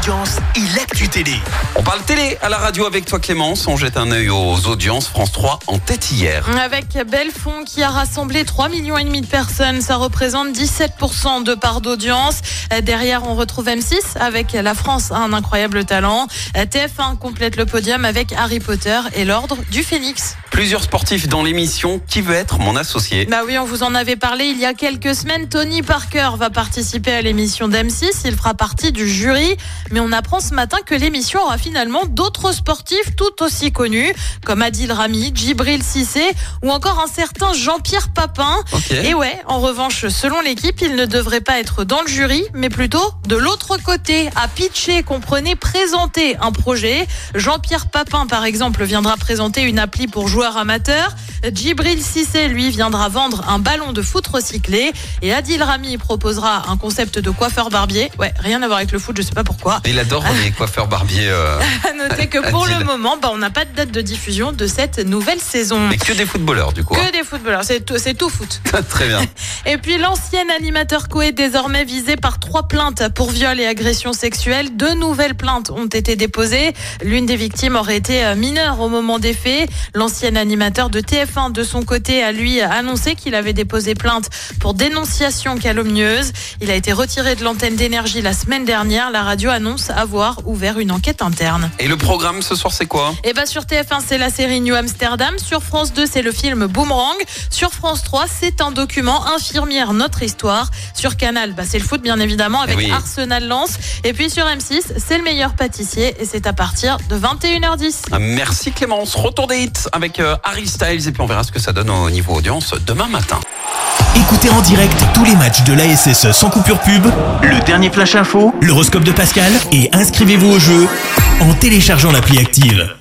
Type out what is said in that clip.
audience et l'actu télé. On parle télé à la radio avec toi Clémence. On jette un œil aux audiences. France 3 en tête hier. Avec Belfond qui a rassemblé 3 millions et demi de personnes, ça représente 17% de part d'audience. Derrière, on retrouve M6 avec La France a un incroyable talent. TF1 complète le podium avec Harry Potter et l'Ordre du Phénix. Plusieurs sportifs dans l'émission. Qui veut être mon associé? Bah oui, on vous en avait parlé il y a quelques semaines. Tony Parker va participer à l'émission d'M6. Il fera partie du jury. Mais on apprend ce matin que l'émission aura finalement d'autres sportifs tout aussi connus, comme Adil Rami, Djibril Cissé ou encore un certain Jean-Pierre Papin. Et ouais, en revanche, selon l'équipe, il ne devrait pas être dans le jury, mais plutôt de l'autre côté, à pitcher, comprenez, présenter un projet. Jean-Pierre Papin, par exemple, viendra présenter une appli pour amateurs. Djibril Cissé, lui, viendra vendre un ballon de foot recyclé. Et Adil Rami proposera un concept de coiffeur barbier. Ouais, rien à voir avec le foot, je sais pas pourquoi. Il adore les coiffeurs barbiers. euh, À noter que pour Adil. le moment, bah, on n'a pas de date de diffusion de cette nouvelle saison. mais que des footballeurs du coup. hein. Que des footballeurs, c'est tout, tout foot. Très bien. Et puis l'ancien animateur Coé désormais visé par trois plaintes pour viol et agression sexuelle. Deux nouvelles plaintes ont été déposées. L'une des victimes aurait été euh, mineure au moment des faits. L'ancien animateur de TF1 de son côté a lui annoncé qu'il avait déposé plainte pour dénonciation calomnieuse. Il a été retiré de l'antenne d'énergie la semaine dernière. La radio annonce avoir ouvert une enquête interne. Et le programme ce soir c'est quoi? Et bah sur TF1 c'est la série New Amsterdam, sur France 2 c'est le film Boomerang, sur France 3 c'est un document Infirmière notre histoire, sur Canal bah, c'est le foot bien évidemment avec Eh oui. Arsenal Lens et puis sur M6 c'est le meilleur pâtissier et c'est à partir de 21h10. Ah, Merci Clémence. Retour des hits avec euh, Harry Styles et puis on verra ce que ça donne au niveau audience demain matin. Écoutez en direct tous les matchs de l'ASSE sans coupure pub, le dernier flash info, l'horoscope de Pascal et inscrivez-vous au jeu en téléchargeant l'appli active.